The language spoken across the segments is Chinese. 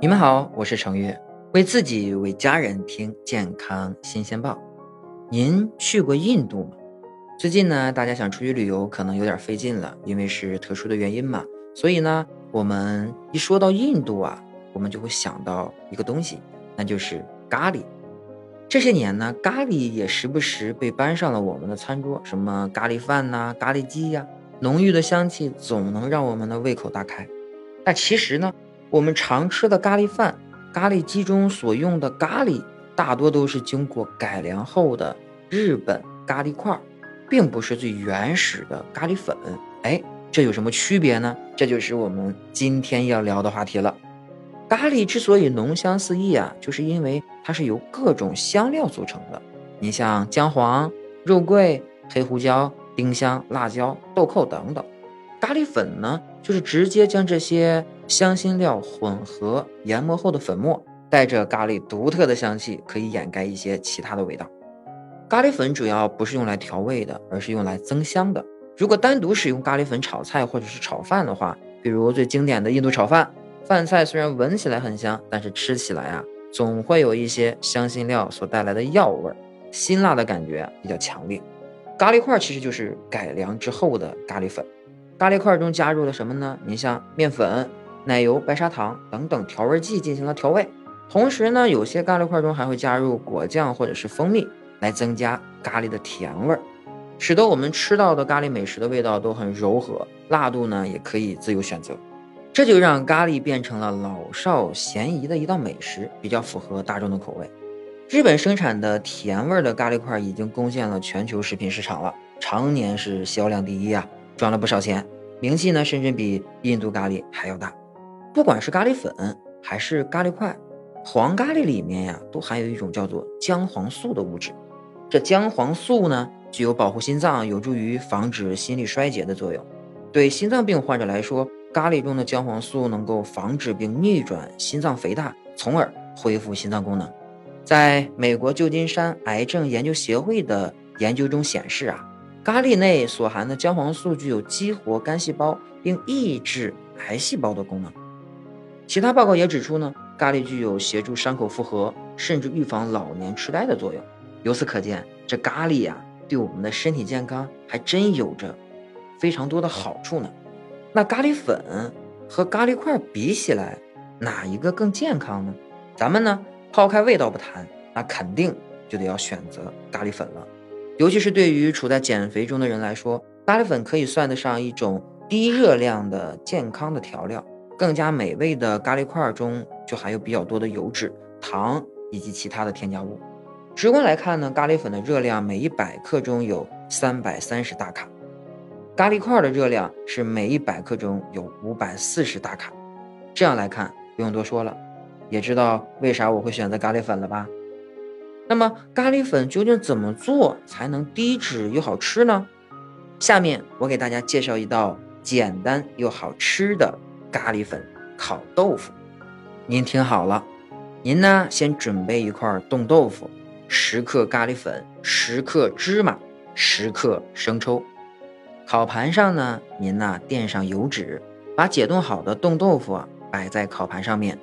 你们好，我是程月，为自己为家人听健康新鲜报。您去过印度吗？最近呢，大家想出去旅游可能有点费劲了，因为是特殊的原因嘛。所以呢，我们一说到印度啊，我们就会想到一个东西，那就是咖喱。这些年呢，咖喱也时不时被搬上了我们的餐桌，什么咖喱饭呐、咖喱鸡呀，浓郁的香气总能让我们的胃口大开。但其实呢？我们常吃的咖喱饭、咖喱鸡中所用的咖喱，大多都是经过改良后的日本咖喱块，并不是最原始的咖喱粉。哎，这有什么区别呢？这就是我们今天要聊的话题了。咖喱之所以浓香四溢啊，就是因为它是由各种香料组成的。你像姜黄、肉桂、黑胡椒、丁香、辣椒、豆蔻等等。咖喱粉呢，就是直接将这些香辛料混合研磨后的粉末，带着咖喱独特的香气，可以掩盖一些其他的味道。咖喱粉主要不是用来调味的，而是用来增香的。如果单独使用咖喱粉炒菜或者是炒饭的话，比如最经典的印度炒饭，饭菜虽然闻起来很香，但是吃起来啊，总会有一些香辛料所带来的药味，辛辣的感觉比较强烈。咖喱块其实就是改良之后的咖喱粉。咖喱块中加入了什么呢？你像面粉、奶油、白砂糖等等调味剂进行了调味，同时呢，有些咖喱块中还会加入果酱或者是蜂蜜来增加咖喱的甜味儿，使得我们吃到的咖喱美食的味道都很柔和，辣度呢也可以自由选择，这就让咖喱变成了老少咸宜的一道美食，比较符合大众的口味。日本生产的甜味的咖喱块已经攻陷了全球食品市场了，常年是销量第一啊。赚了不少钱，名气呢甚至比印度咖喱还要大。不管是咖喱粉还是咖喱块，黄咖喱里面呀都含有一种叫做姜黄素的物质。这姜黄素呢具有保护心脏、有助于防止心力衰竭的作用。对心脏病患者来说，咖喱中的姜黄素能够防止并逆转心脏肥大，从而恢复心脏功能。在美国旧金山癌症研究协会的研究中显示啊。咖喱内所含的姜黄素具有激活肝细胞并抑制癌细胞的功能。其他报告也指出呢，咖喱具有协助伤口复合，甚至预防老年痴呆的作用。由此可见，这咖喱呀，对我们的身体健康还真有着非常多的好处呢。那咖喱粉和咖喱块比起来，哪一个更健康呢？咱们呢，抛开味道不谈，那肯定就得要选择咖喱粉了。尤其是对于处在减肥中的人来说，咖喱粉可以算得上一种低热量的健康的调料。更加美味的咖喱块中就含有比较多的油脂、糖以及其他的添加物。直观来看呢，咖喱粉的热量每一百克中有三百三十大卡，咖喱块的热量是每一百克中有五百四十大卡。这样来看，不用多说了，也知道为啥我会选择咖喱粉了吧？那么咖喱粉究竟怎么做才能低脂又好吃呢？下面我给大家介绍一道简单又好吃的咖喱粉烤豆腐。您听好了，您呢先准备一块冻豆腐，十克咖喱粉，十克芝麻，十克生抽。烤盘上呢，您呢垫上油纸，把解冻好的冻豆腐啊摆在烤盘上面，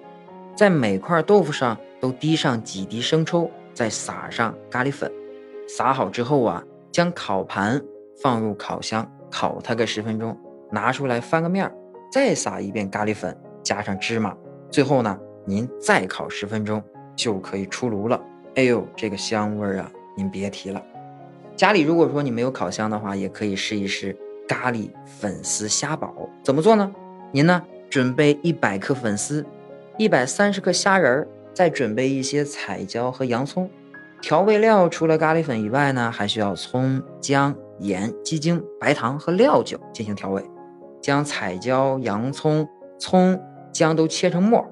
在每块豆腐上都滴上几滴生抽。再撒上咖喱粉，撒好之后啊，将烤盘放入烤箱烤它个十分钟，拿出来翻个面儿，再撒一遍咖喱粉，加上芝麻，最后呢，您再烤十分钟就可以出炉了。哎呦，这个香味儿啊，您别提了。家里如果说你没有烤箱的话，也可以试一试咖喱粉丝虾堡。怎么做呢？您呢，准备一百克粉丝，一百三十克虾仁儿。再准备一些彩椒和洋葱，调味料除了咖喱粉以外呢，还需要葱、姜、盐、鸡精、白糖和料酒进行调味。将彩椒、洋葱、葱、姜都切成末，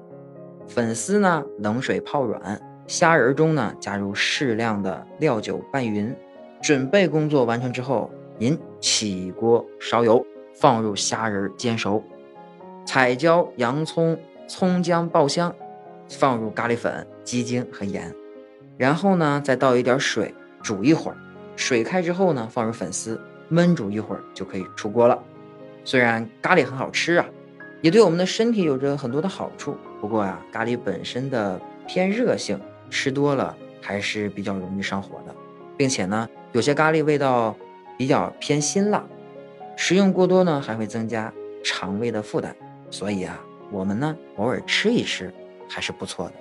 粉丝呢冷水泡软，虾仁中呢加入适量的料酒拌匀。准备工作完成之后，您起锅烧油，放入虾仁煎熟，彩椒、洋葱、葱姜爆香。放入咖喱粉、鸡精和盐，然后呢，再倒一点水煮一会儿。水开之后呢，放入粉丝，焖煮一会儿就可以出锅了。虽然咖喱很好吃啊，也对我们的身体有着很多的好处。不过啊，咖喱本身的偏热性，吃多了还是比较容易上火的，并且呢，有些咖喱味道比较偏辛辣，食用过多呢还会增加肠胃的负担。所以啊，我们呢偶尔吃一吃还是不错的。